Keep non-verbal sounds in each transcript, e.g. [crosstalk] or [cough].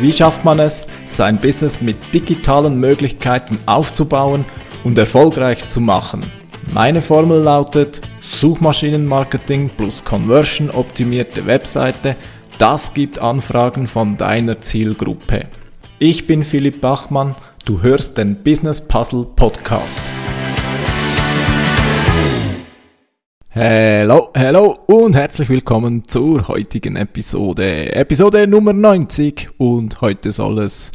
Wie schafft man es, sein Business mit digitalen Möglichkeiten aufzubauen und erfolgreich zu machen? Meine Formel lautet Suchmaschinenmarketing plus Conversion optimierte Webseite. Das gibt Anfragen von deiner Zielgruppe. Ich bin Philipp Bachmann, du hörst den Business Puzzle Podcast. Hallo, hallo und herzlich willkommen zur heutigen Episode. Episode Nummer 90 und heute soll es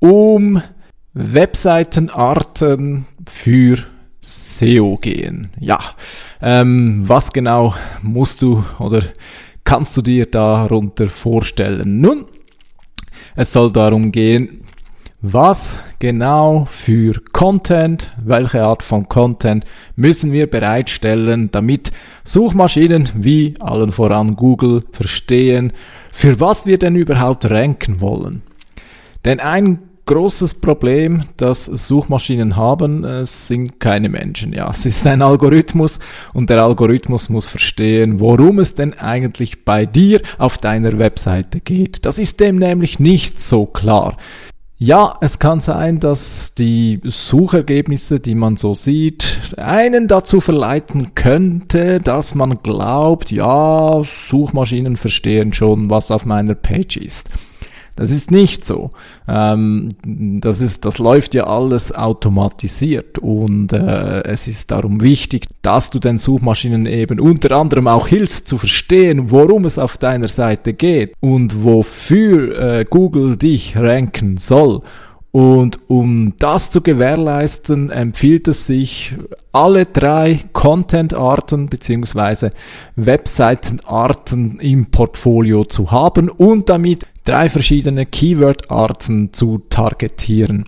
um Webseitenarten für SEO gehen. Ja, ähm, was genau musst du oder kannst du dir darunter vorstellen? Nun, es soll darum gehen, was genau für Content, welche Art von Content müssen wir bereitstellen, damit Suchmaschinen wie allen voran Google verstehen, für was wir denn überhaupt ranken wollen. Denn ein großes Problem, das Suchmaschinen haben, es sind keine Menschen. Ja, es ist ein Algorithmus und der Algorithmus muss verstehen, worum es denn eigentlich bei dir auf deiner Webseite geht. Das ist dem nämlich nicht so klar. Ja, es kann sein, dass die Suchergebnisse, die man so sieht, einen dazu verleiten könnte, dass man glaubt, ja, Suchmaschinen verstehen schon, was auf meiner Page ist. Das ist nicht so. Ähm, das, ist, das läuft ja alles automatisiert und äh, es ist darum wichtig, dass du den Suchmaschinen eben unter anderem auch hilfst zu verstehen, worum es auf deiner Seite geht und wofür äh, Google dich ranken soll. Und um das zu gewährleisten, empfiehlt es sich, alle drei Content-Arten bzw. Webseiten-Arten im Portfolio zu haben und damit drei verschiedene Keyword-Arten zu targetieren.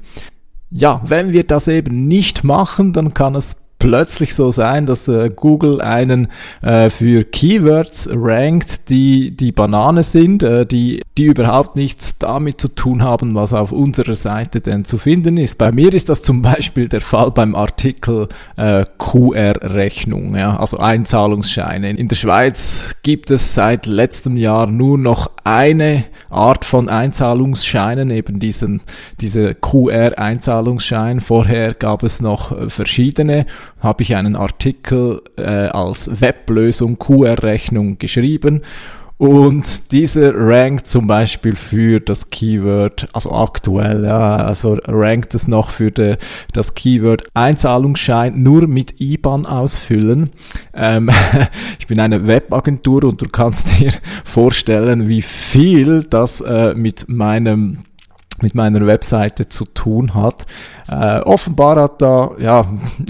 Ja, wenn wir das eben nicht machen, dann kann es plötzlich so sein, dass äh, Google einen äh, für Keywords rankt, die die Banane sind, äh, die, die überhaupt nichts damit zu tun haben, was auf unserer Seite denn zu finden ist. Bei mir ist das zum Beispiel der Fall beim Artikel äh, QR-Rechnung, ja, also Einzahlungsscheine. In der Schweiz gibt es seit letztem Jahr nur noch eine Art von Einzahlungsscheinen, eben diesen, diese QR-Einzahlungsschein. Vorher gab es noch äh, verschiedene habe ich einen Artikel äh, als Weblösung QR-Rechnung geschrieben und dieser rankt zum Beispiel für das Keyword, also aktuell, ja, also rankt es noch für de, das Keyword Einzahlungsschein nur mit IBAN ausfüllen. Ähm, [laughs] ich bin eine Webagentur und du kannst [laughs] dir vorstellen, wie viel das äh, mit meinem mit meiner Webseite zu tun hat. Äh, offenbar hat da, ja,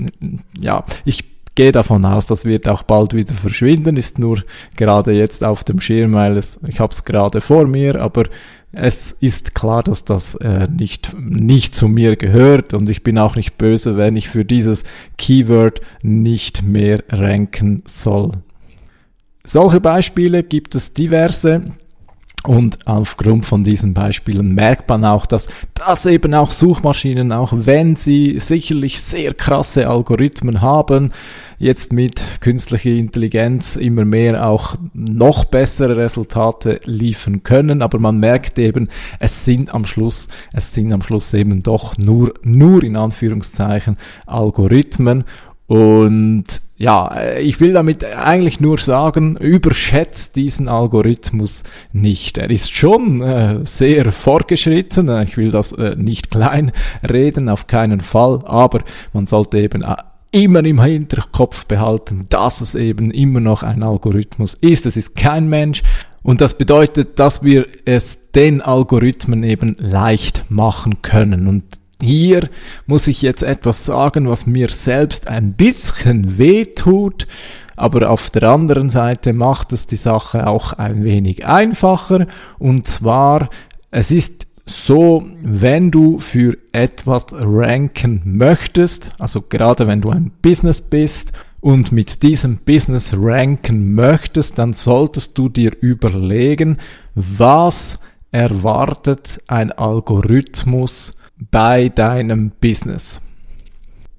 [laughs] ja, ich gehe davon aus, das wird auch bald wieder verschwinden, ist nur gerade jetzt auf dem Schirm, weil es, ich habe es gerade vor mir, aber es ist klar, dass das äh, nicht, nicht zu mir gehört und ich bin auch nicht böse, wenn ich für dieses Keyword nicht mehr ranken soll. Solche Beispiele gibt es diverse. Und aufgrund von diesen Beispielen merkt man auch, dass das eben auch Suchmaschinen, auch wenn sie sicherlich sehr krasse Algorithmen haben, jetzt mit künstlicher Intelligenz immer mehr auch noch bessere Resultate liefern können. Aber man merkt eben, es sind am Schluss, es sind am Schluss eben doch nur, nur in Anführungszeichen Algorithmen und ja, äh, ich will damit eigentlich nur sagen, überschätzt diesen Algorithmus nicht. Er ist schon äh, sehr fortgeschritten. Ich will das äh, nicht klein reden, auf keinen Fall. Aber man sollte eben äh, immer im Hinterkopf behalten, dass es eben immer noch ein Algorithmus ist. Es ist kein Mensch. Und das bedeutet, dass wir es den Algorithmen eben leicht machen können. Und hier muss ich jetzt etwas sagen, was mir selbst ein bisschen weh tut, aber auf der anderen Seite macht es die Sache auch ein wenig einfacher. Und zwar, es ist so, wenn du für etwas ranken möchtest, also gerade wenn du ein Business bist und mit diesem Business ranken möchtest, dann solltest du dir überlegen, was erwartet ein Algorithmus bei deinem Business.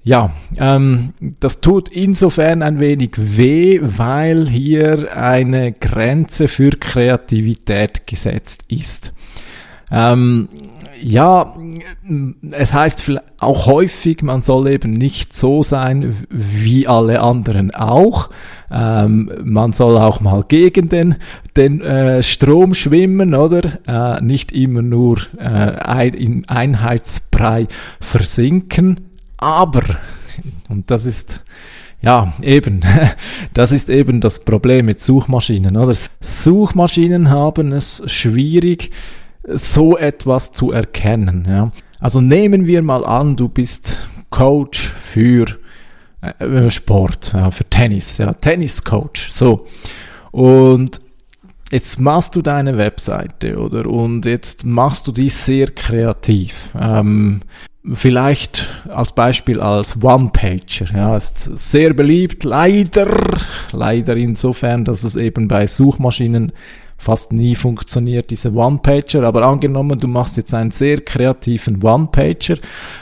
Ja, ähm, das tut insofern ein wenig weh, weil hier eine Grenze für Kreativität gesetzt ist. Ähm, ja, es heißt auch häufig, man soll eben nicht so sein wie alle anderen auch. Ähm, man soll auch mal gegen den, den äh, Strom schwimmen, oder? Äh, nicht immer nur äh, ein, im Einheitsbrei versinken. Aber, und das ist ja, eben. [laughs] Das ist eben das Problem mit Suchmaschinen, oder? Suchmaschinen haben es schwierig, so etwas zu erkennen. Ja. Also nehmen wir mal an, du bist Coach für äh, Sport, ja, für Tennis, ja, Tenniscoach. So. Und jetzt machst du deine Webseite, oder? Und jetzt machst du die sehr kreativ. Ähm, vielleicht als Beispiel als One-Pager. Ja, ist sehr beliebt, leider, leider insofern, dass es eben bei Suchmaschinen fast nie funktioniert, diese One-Pager. Aber angenommen, du machst jetzt einen sehr kreativen One-Pager,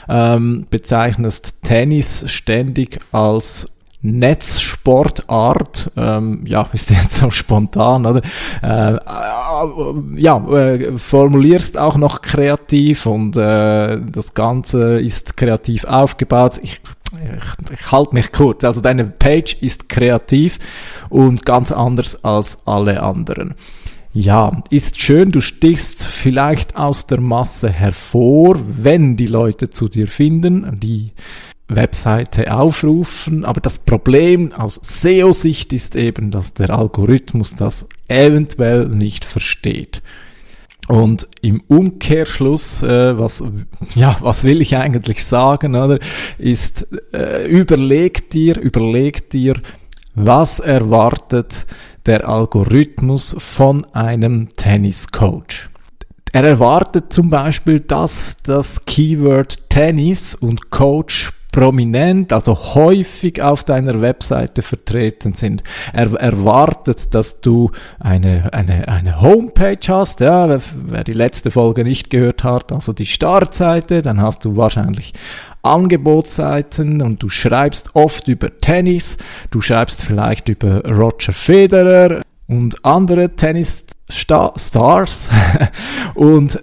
ähm, bezeichnest Tennis ständig als Netzsportart, ähm, ja, [laughs] ist jetzt so spontan, oder? Äh, äh, ja, äh, formulierst auch noch kreativ und äh, das Ganze ist kreativ aufgebaut. Ich, ich, ich halte mich kurz. Also deine Page ist kreativ und ganz anders als alle anderen. Ja, ist schön, du stichst vielleicht aus der Masse hervor, wenn die Leute zu dir finden, die Webseite aufrufen. Aber das Problem aus SEO-Sicht ist eben, dass der Algorithmus das eventuell nicht versteht. Und im Umkehrschluss, äh, was, ja, was will ich eigentlich sagen, oder, ist, äh, überleg dir, überleg dir, was erwartet der Algorithmus von einem Tenniscoach. Er erwartet zum Beispiel, dass das Keyword Tennis und Coach prominent, also häufig auf deiner Webseite vertreten sind. Er erwartet, dass du eine, eine, eine Homepage hast, ja, wer, wer die letzte Folge nicht gehört hat, also die Startseite, dann hast du wahrscheinlich Angebotsseiten und du schreibst oft über Tennis, du schreibst vielleicht über Roger Federer und andere Tennis-Stars [laughs] und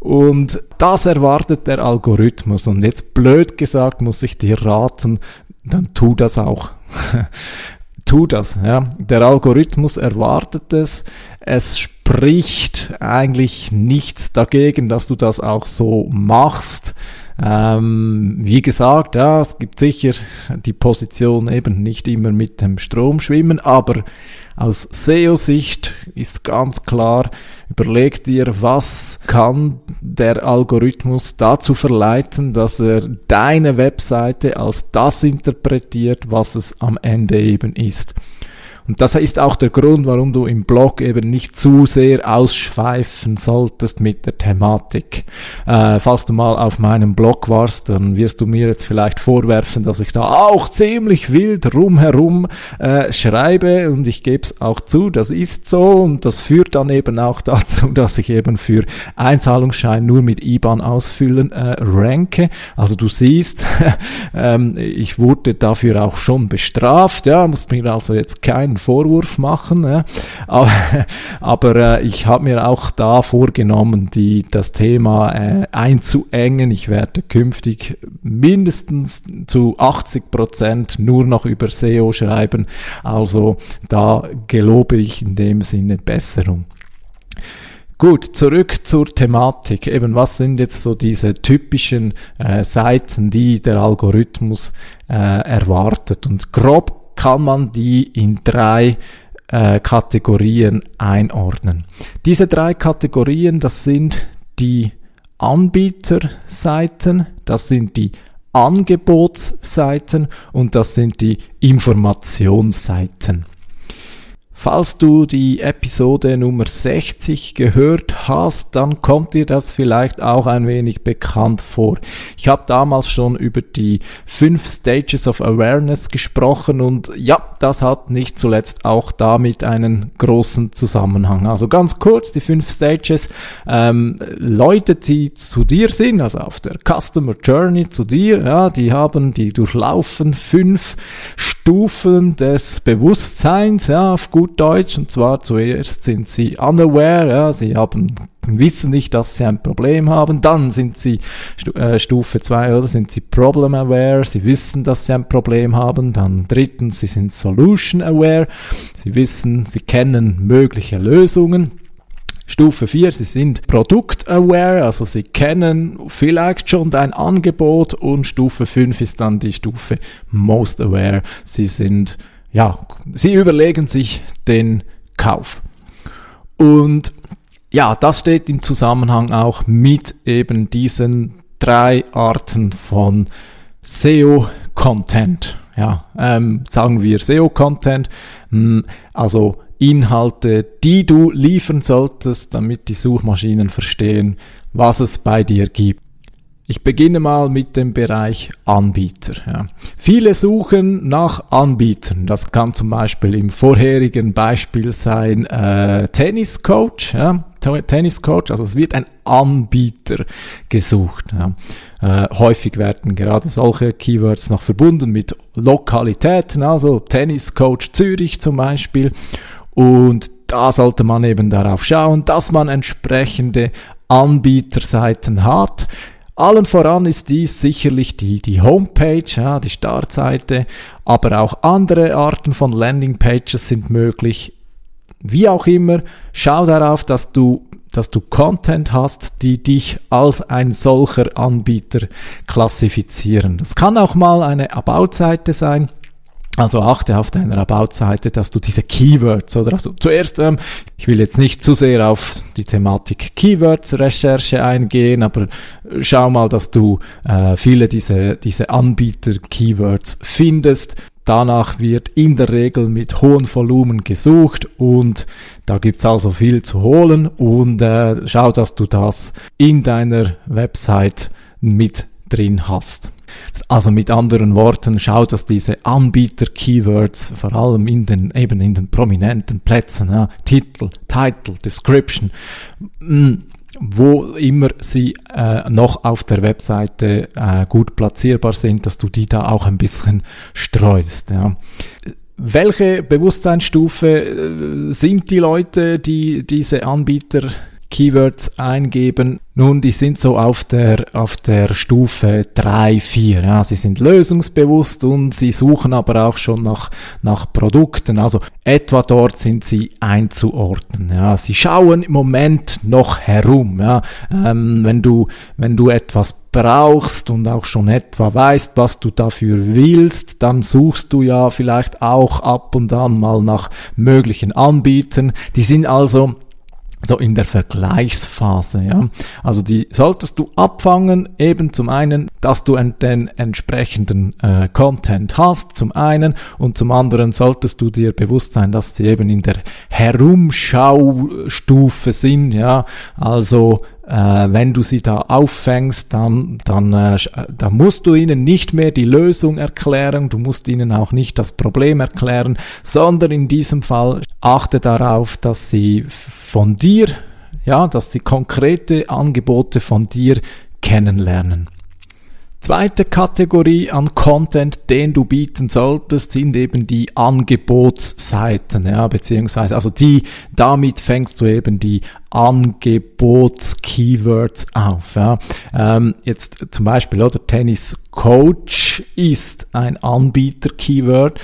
und das erwartet der Algorithmus. Und jetzt blöd gesagt muss ich dir raten, dann tu das auch. [laughs] tu das, ja. Der Algorithmus erwartet es. Es spricht eigentlich nichts dagegen, dass du das auch so machst. Ähm, wie gesagt, ja, es gibt sicher die Position eben nicht immer mit dem Strom schwimmen, aber aus SEO-Sicht ist ganz klar, überleg dir, was kann der Algorithmus dazu verleiten, dass er deine Webseite als das interpretiert, was es am Ende eben ist. Und das ist auch der Grund, warum du im Blog eben nicht zu sehr ausschweifen solltest mit der Thematik. Äh, falls du mal auf meinem Blog warst, dann wirst du mir jetzt vielleicht vorwerfen, dass ich da auch ziemlich wild rumherum äh, schreibe und ich gebe es auch zu, das ist so und das führt dann eben auch [laughs] dazu, dass ich eben für Einzahlungsschein nur mit IBAN ausfüllen äh, ranke. Also du siehst, [laughs] ähm, ich wurde dafür auch schon bestraft, ja, muss mir also jetzt keinen Vorwurf machen. Ja. Aber, aber äh, ich habe mir auch da vorgenommen, die, das Thema äh, einzuengen. Ich werde künftig mindestens zu 80 Prozent nur noch über SEO schreiben. Also da gelobe ich in dem Sinne Besserung. Gut, zurück zur Thematik. Eben, was sind jetzt so diese typischen äh, Seiten, die der Algorithmus äh, erwartet? Und grob kann man die in drei äh, Kategorien einordnen. Diese drei Kategorien, das sind die Anbieterseiten, das sind die Angebotsseiten und das sind die Informationsseiten. Falls du die Episode Nummer 60 gehört hast, dann kommt dir das vielleicht auch ein wenig bekannt vor. Ich habe damals schon über die fünf Stages of Awareness gesprochen und ja, das hat nicht zuletzt auch damit einen großen Zusammenhang. Also ganz kurz, die fünf Stages, ähm, Leute, die zu dir sind, also auf der Customer Journey zu dir, ja, die haben, die durchlaufen fünf Stufen des Bewusstseins, ja, auf gut Deutsch. Und zwar zuerst sind sie unaware, ja, sie haben wissen nicht, dass sie ein Problem haben. Dann sind sie äh, Stufe 2 oder sind sie problem aware, sie wissen, dass sie ein Problem haben. Dann drittens, sie sind solution aware, sie wissen, sie kennen mögliche Lösungen. Stufe 4, sie sind produkt-aware, also sie kennen vielleicht schon dein Angebot und Stufe 5 ist dann die Stufe most aware. Sie sind, ja, sie überlegen sich den Kauf. Und ja, das steht im Zusammenhang auch mit eben diesen drei Arten von SEO-Content. Ja, ähm, sagen wir SEO-Content, hm, also Inhalte, die du liefern solltest, damit die Suchmaschinen verstehen, was es bei dir gibt. Ich beginne mal mit dem Bereich Anbieter. Ja. Viele suchen nach Anbietern. Das kann zum Beispiel im vorherigen Beispiel sein äh, Tenniscoach. Ja. Tenniscoach, also es wird ein Anbieter gesucht. Ja. Äh, häufig werden gerade solche Keywords noch verbunden mit Lokalitäten, also Tenniscoach Zürich zum Beispiel. Und da sollte man eben darauf schauen, dass man entsprechende Anbieterseiten hat. Allen voran ist dies sicherlich die, die Homepage, ja, die Startseite, aber auch andere Arten von Landingpages sind möglich. Wie auch immer, schau darauf, dass du, dass du Content hast, die dich als ein solcher Anbieter klassifizieren. Das kann auch mal eine About-Seite sein also achte auf deiner About-Seite, dass du diese Keywords oder also zuerst, ähm, ich will jetzt nicht zu sehr auf die Thematik Keywords-Recherche eingehen, aber schau mal, dass du äh, viele diese, diese Anbieter-Keywords findest. Danach wird in der Regel mit hohem Volumen gesucht und da gibt's also viel zu holen und äh, schau, dass du das in deiner Website mit drin hast. Also mit anderen Worten, schau, dass diese Anbieter-Keywords vor allem in den, eben in den prominenten Plätzen, ja, Titel, Title, Description, mh, wo immer sie äh, noch auf der Webseite äh, gut platzierbar sind, dass du die da auch ein bisschen streust. Ja. Welche Bewusstseinsstufe äh, sind die Leute, die diese Anbieter Keywords eingeben. Nun, die sind so auf der, auf der Stufe 3, 4. Ja, sie sind lösungsbewusst und sie suchen aber auch schon nach, nach Produkten. Also etwa dort sind sie einzuordnen. Ja, sie schauen im Moment noch herum. Ja, ähm, wenn du, wenn du etwas brauchst und auch schon etwa weißt, was du dafür willst, dann suchst du ja vielleicht auch ab und an mal nach möglichen Anbietern. Die sind also so in der Vergleichsphase, ja. Also die solltest du abfangen, eben zum einen, dass du den entsprechenden äh, Content hast, zum einen, und zum anderen solltest du dir bewusst sein, dass sie eben in der Herumschaustufe sind, ja. Also wenn du sie da auffängst, dann, dann, äh, dann musst du ihnen nicht mehr die Lösung erklären, du musst ihnen auch nicht das Problem erklären, sondern in diesem Fall achte darauf, dass sie von dir, ja, dass sie konkrete Angebote von dir kennenlernen. Zweite Kategorie an Content, den du bieten solltest, sind eben die Angebotsseiten, ja, beziehungsweise, also die, damit fängst du eben die Angebots-Keywords auf, ja. Ähm, jetzt zum Beispiel, oder Tennis Coach ist ein Anbieter-Keyword,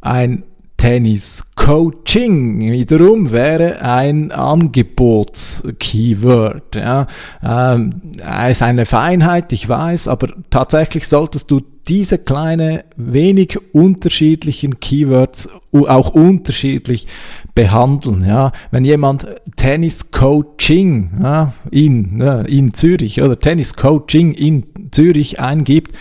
ein Tennis Coaching wiederum wäre ein Angebots-Keyword. Ja. Ähm, ist eine Feinheit, ich weiß, aber tatsächlich solltest du diese kleine, wenig unterschiedlichen Keywords auch unterschiedlich behandeln. Ja. Wenn jemand Tennis Coaching ja, in, ja, in Zürich oder Tennis Coaching in Zürich eingibt,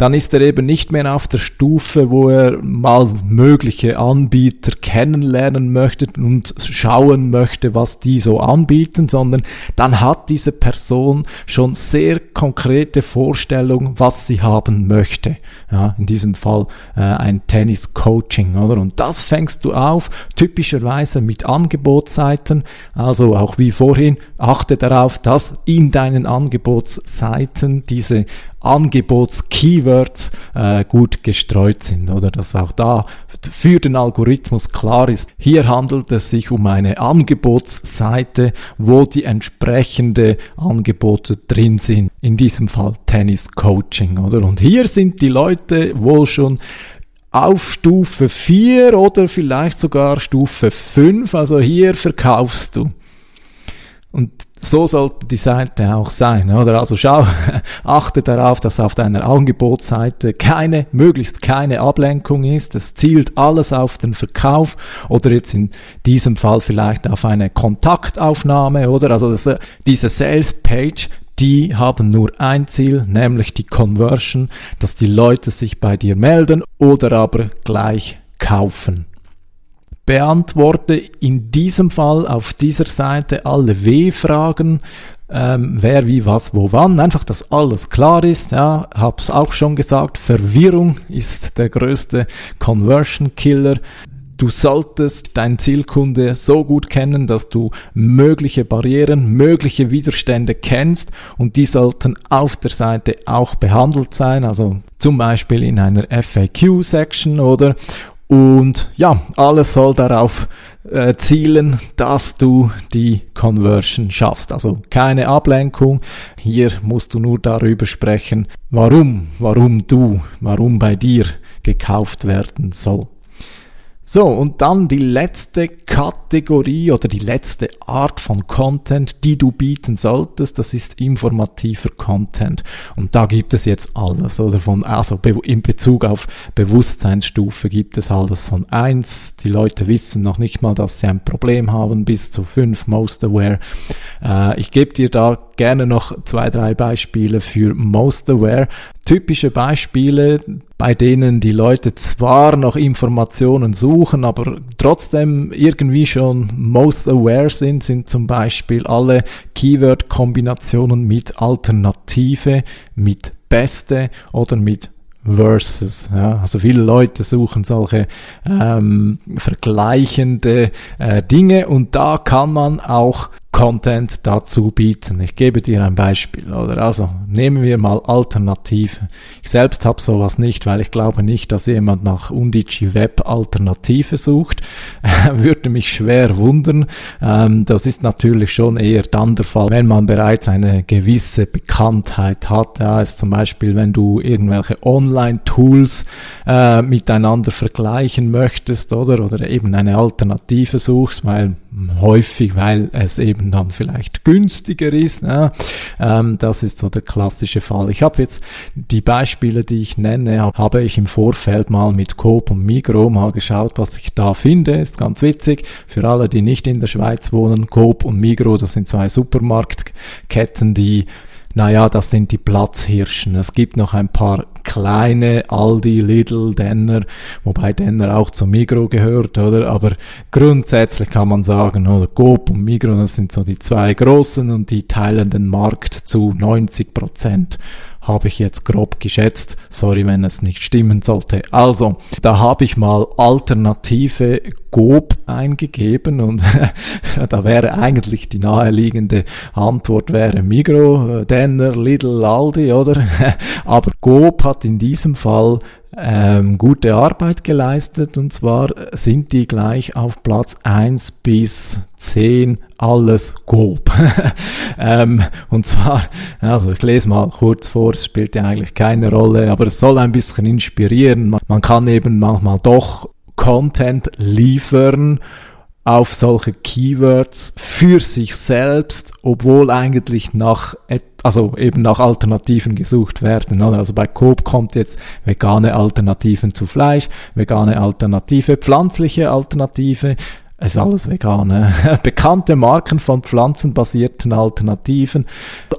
dann ist er eben nicht mehr auf der Stufe, wo er mal mögliche Anbieter kennenlernen möchte und schauen möchte, was die so anbieten, sondern dann hat diese Person schon sehr konkrete Vorstellungen, was sie haben möchte. Ja, in diesem Fall äh, ein Tennis-Coaching, oder? Und das fängst du auf, typischerweise mit Angebotsseiten, also auch wie vorhin, achte darauf, dass in deinen Angebotsseiten diese Angebots-Keywords äh, gut gestreut sind oder dass auch da für den Algorithmus klar ist, hier handelt es sich um eine Angebotsseite, wo die entsprechende Angebote drin sind. In diesem Fall Tennis Coaching, oder? Und hier sind die Leute wohl schon auf Stufe 4 oder vielleicht sogar Stufe 5, also hier verkaufst du. Und so sollte die Seite auch sein, oder? Also schau, [laughs] achte darauf, dass auf deiner Angebotsseite keine, möglichst keine Ablenkung ist. Es zielt alles auf den Verkauf oder jetzt in diesem Fall vielleicht auf eine Kontaktaufnahme, oder? Also das, diese Sales Page, die haben nur ein Ziel, nämlich die Conversion, dass die Leute sich bei dir melden oder aber gleich kaufen beantworte in diesem Fall auf dieser Seite alle W-Fragen, ähm, wer, wie, was, wo, wann. Einfach, dass alles klar ist. Ja, hab's auch schon gesagt. Verwirrung ist der größte Conversion Killer. Du solltest deinen Zielkunde so gut kennen, dass du mögliche Barrieren, mögliche Widerstände kennst und die sollten auf der Seite auch behandelt sein, also zum Beispiel in einer FAQ-Section oder und ja, alles soll darauf äh, zielen, dass du die Conversion schaffst. Also keine Ablenkung. Hier musst du nur darüber sprechen, warum, warum du, warum bei dir gekauft werden soll. So, und dann die letzte Kategorie oder die letzte Art von Content, die du bieten solltest, das ist informativer Content. Und da gibt es jetzt alles, oder von, also in Bezug auf Bewusstseinsstufe gibt es alles von eins. die Leute wissen noch nicht mal, dass sie ein Problem haben, bis zu fünf Most Aware. Äh, ich gebe dir da gerne noch zwei, drei Beispiele für Most Aware. Typische Beispiele, bei denen die Leute zwar noch Informationen suchen, aber trotzdem irgendwie schon most aware sind, sind zum Beispiel alle Keyword-Kombinationen mit Alternative, mit Beste oder mit Versus. Ja. Also viele Leute suchen solche ähm, vergleichende äh, Dinge und da kann man auch Content dazu bieten. Ich gebe dir ein Beispiel, oder? Also nehmen wir mal Alternative. Ich selbst habe sowas nicht, weil ich glaube nicht, dass jemand nach Undici Web Alternative sucht. [laughs] Würde mich schwer wundern. Ähm, das ist natürlich schon eher dann der Fall, wenn man bereits eine gewisse Bekanntheit hat. Ja, ist zum Beispiel, wenn du irgendwelche Online-Tools äh, miteinander vergleichen möchtest, oder? Oder eben eine Alternative suchst, weil häufig, weil es eben dann vielleicht günstiger ist. Ja. Ähm, das ist so der klassische Fall. Ich habe jetzt die Beispiele, die ich nenne, habe ich im Vorfeld mal mit Coop und Migro mal geschaut, was ich da finde. Ist ganz witzig. Für alle, die nicht in der Schweiz wohnen, Coop und Migro, das sind zwei Supermarktketten, die naja, das sind die Platzhirschen. Es gibt noch ein paar kleine Aldi, Lidl, Denner, wobei Denner auch zum Migro gehört, oder? Aber grundsätzlich kann man sagen, oder Coop und Migro, das sind so die zwei großen und die teilen den Markt zu 90 Prozent habe ich jetzt grob geschätzt. Sorry, wenn es nicht stimmen sollte. Also, da habe ich mal alternative GOB eingegeben und [laughs] da wäre eigentlich die naheliegende Antwort wäre Migro, Denner, Lidl, Aldi, oder? [laughs] Aber GOB hat in diesem Fall ähm, gute Arbeit geleistet und zwar sind die gleich auf Platz 1 bis 10 alles grob. [laughs] ähm, und zwar, also ich lese mal kurz vor, es spielt ja eigentlich keine Rolle, aber es soll ein bisschen inspirieren. Man, man kann eben manchmal doch Content liefern auf solche Keywords für sich selbst, obwohl eigentlich nach, also eben nach Alternativen gesucht werden. Also bei Coop kommt jetzt vegane Alternativen zu Fleisch, vegane Alternative, pflanzliche Alternative, ist alles vegan. Ne? [laughs] Bekannte Marken von pflanzenbasierten Alternativen,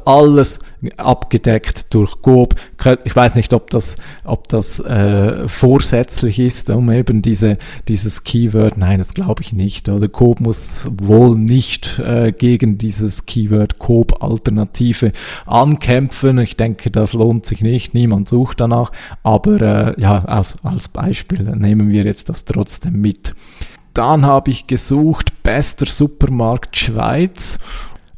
alles abgedeckt durch Coop. Ich weiß nicht, ob das, ob das äh, vorsätzlich ist, um eben diese, dieses Keyword. Nein, das glaube ich nicht. Oder Coop muss wohl nicht äh, gegen dieses Keyword Coop-Alternative ankämpfen. Ich denke, das lohnt sich nicht. Niemand sucht danach. Aber äh, ja, als, als Beispiel nehmen wir jetzt das trotzdem mit. Dann habe ich gesucht, bester Supermarkt Schweiz.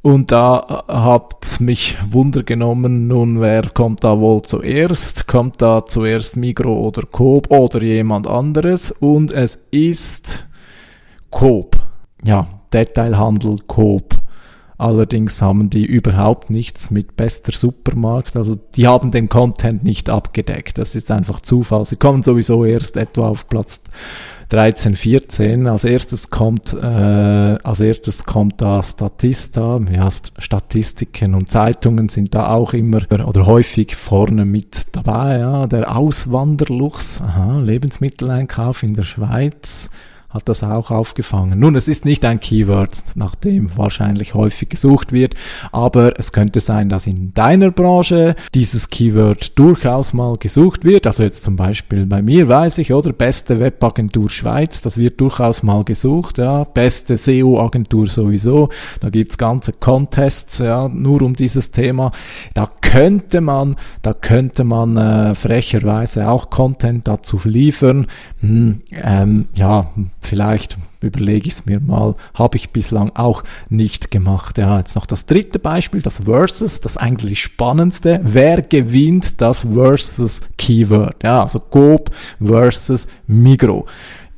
Und da habt mich Wunder genommen, nun wer kommt da wohl zuerst? Kommt da zuerst Migro oder Coop oder jemand anderes? Und es ist Coop. Ja, Detailhandel Coop. Allerdings haben die überhaupt nichts mit bester Supermarkt. Also die haben den Content nicht abgedeckt. Das ist einfach Zufall. Sie kommen sowieso erst etwa auf Platz 13, 14. Als erstes kommt, äh, als erstes kommt da Statista, ja, Statistiken und Zeitungen sind da auch immer oder häufig vorne mit dabei. Ja, der Auswanderluchs, aha, Lebensmitteleinkauf in der Schweiz hat das auch aufgefangen. Nun, es ist nicht ein Keyword, nach dem wahrscheinlich häufig gesucht wird, aber es könnte sein, dass in deiner Branche dieses Keyword durchaus mal gesucht wird. Also jetzt zum Beispiel bei mir weiß ich, oder beste Webagentur Schweiz, das wird durchaus mal gesucht, ja, beste SEO-Agentur sowieso. Da gibt's ganze Contests, ja, nur um dieses Thema. Da könnte man, da könnte man äh, frecherweise auch Content dazu liefern. Hm, ähm, ja, vielleicht überlege ich es mir mal, habe ich bislang auch nicht gemacht. Ja, jetzt noch das dritte Beispiel, das Versus, das eigentlich spannendste. Wer gewinnt das Versus Keyword? Ja, also Coop versus Migro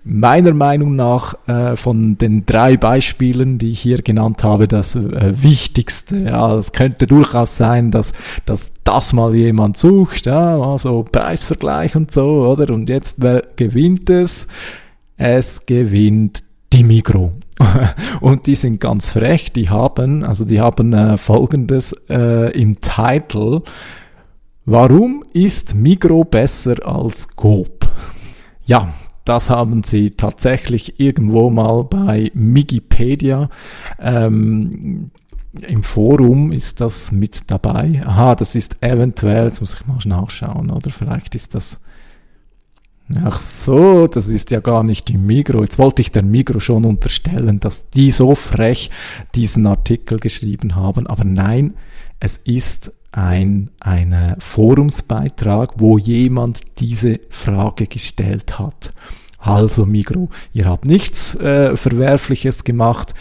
meiner Meinung nach äh, von den drei Beispielen, die ich hier genannt habe, das äh, Wichtigste. Ja, es könnte durchaus sein, dass, dass das mal jemand sucht, ja, also Preisvergleich und so, oder? Und jetzt, wer gewinnt es? Es gewinnt die Migro. [laughs] und die sind ganz frech, die haben, also die haben äh, folgendes äh, im Titel. Warum ist Migro besser als Coop? Ja, das haben sie tatsächlich irgendwo mal bei Migipedia. Ähm, Im Forum ist das mit dabei. Aha, das ist eventuell, jetzt muss ich mal nachschauen, oder vielleicht ist das. Ach so, das ist ja gar nicht die Migro. Jetzt wollte ich der Migro schon unterstellen, dass die so frech diesen Artikel geschrieben haben. Aber nein, es ist ein ein Forumsbeitrag, wo jemand diese Frage gestellt hat. Also Migro, ihr habt nichts äh, Verwerfliches gemacht.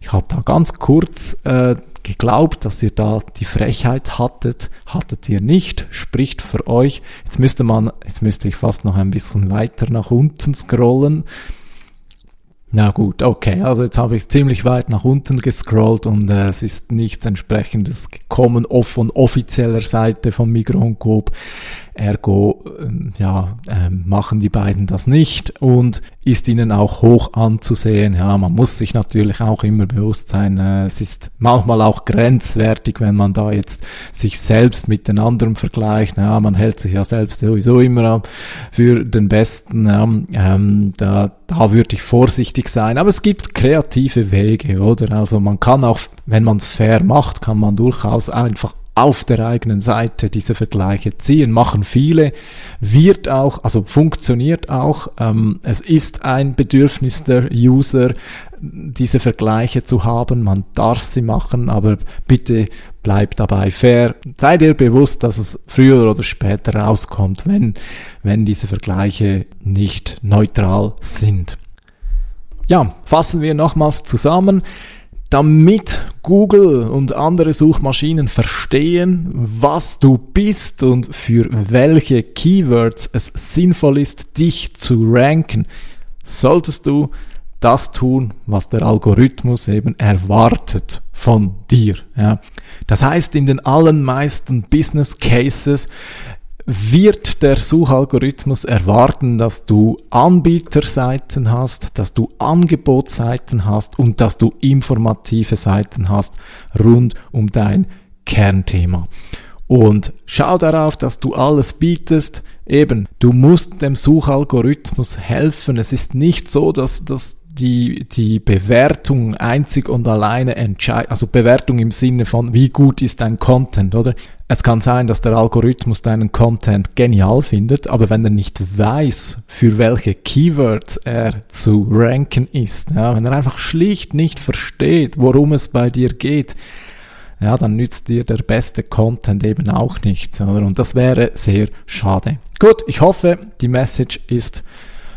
Ich habe da ganz kurz äh, geglaubt, dass ihr da die Frechheit hattet. Hattet ihr nicht, spricht für euch. Jetzt müsste man, jetzt müsste ich fast noch ein bisschen weiter nach unten scrollen. Na gut, okay, also jetzt habe ich ziemlich weit nach unten gescrollt und äh, es ist nichts entsprechendes gekommen off von offizieller Seite von Migro und Coop. Ergo, ähm, ja, ähm, machen die beiden das nicht und ist ihnen auch hoch anzusehen. Ja, man muss sich natürlich auch immer bewusst sein, äh, es ist manchmal auch grenzwertig, wenn man da jetzt sich selbst mit den anderen vergleicht. Ja, man hält sich ja selbst sowieso immer für den Besten. Ja, ähm, da, da würde ich vorsichtig sein. Aber es gibt kreative Wege, oder? Also man kann auch, wenn man es fair macht, kann man durchaus einfach auf der eigenen Seite diese Vergleiche ziehen. Machen viele, wird auch, also funktioniert auch. Ähm, es ist ein Bedürfnis der User, diese Vergleiche zu haben. Man darf sie machen, aber bitte bleibt dabei fair. Seid ihr bewusst, dass es früher oder später rauskommt, wenn, wenn diese Vergleiche nicht neutral sind. Ja, fassen wir nochmals zusammen damit Google und andere Suchmaschinen verstehen, was du bist und für welche Keywords es sinnvoll ist, dich zu ranken, solltest du das tun, was der Algorithmus eben erwartet von dir. Ja. Das heißt, in den allermeisten Business Cases wird der Suchalgorithmus erwarten, dass du Anbieterseiten hast, dass du Angebotsseiten hast und dass du informative Seiten hast rund um dein Kernthema. Und schau darauf, dass du alles bietest. Eben, du musst dem Suchalgorithmus helfen. Es ist nicht so, dass, dass die, die Bewertung einzig und alleine entscheidet, also Bewertung im Sinne von, wie gut ist dein Content, oder? Es kann sein, dass der Algorithmus deinen Content genial findet, aber wenn er nicht weiß, für welche Keywords er zu ranken ist, ja, wenn er einfach schlicht nicht versteht, worum es bei dir geht, ja, dann nützt dir der beste Content eben auch nichts, oder? Und das wäre sehr schade. Gut, ich hoffe, die Message ist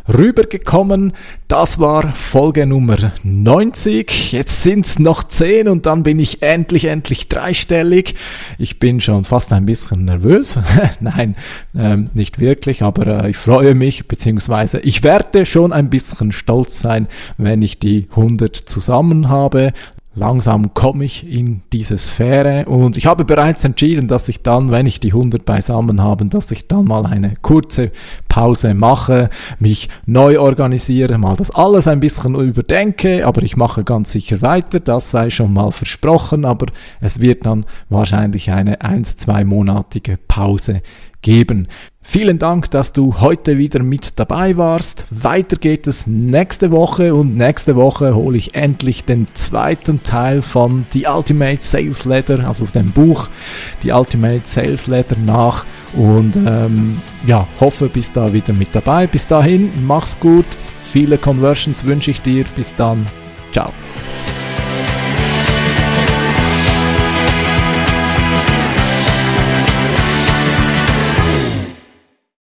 rübergekommen. Das war Folge Nummer 90. Jetzt sind's noch 10 und dann bin ich endlich, endlich dreistellig. Ich bin schon fast ein bisschen nervös. [laughs] Nein, ähm, nicht wirklich, aber äh, ich freue mich, beziehungsweise ich werde schon ein bisschen stolz sein, wenn ich die 100 zusammen habe langsam komme ich in diese Sphäre. Und ich habe bereits entschieden, dass ich dann, wenn ich die 100 beisammen habe, dass ich dann mal eine kurze Pause mache, mich neu organisiere, mal das alles ein bisschen überdenke, aber ich mache ganz sicher weiter, das sei schon mal versprochen, aber es wird dann wahrscheinlich eine 1 2 monatige Pause geben. Vielen Dank, dass du heute wieder mit dabei warst. Weiter geht es nächste Woche und nächste Woche hole ich endlich den zweiten Teil von The Ultimate Sales Letter, also dem Buch The Ultimate Sales Letter nach und ähm, ja, hoffe, bist da wieder mit dabei. Bis dahin, mach's gut, viele Conversions wünsche ich dir. Bis dann, ciao.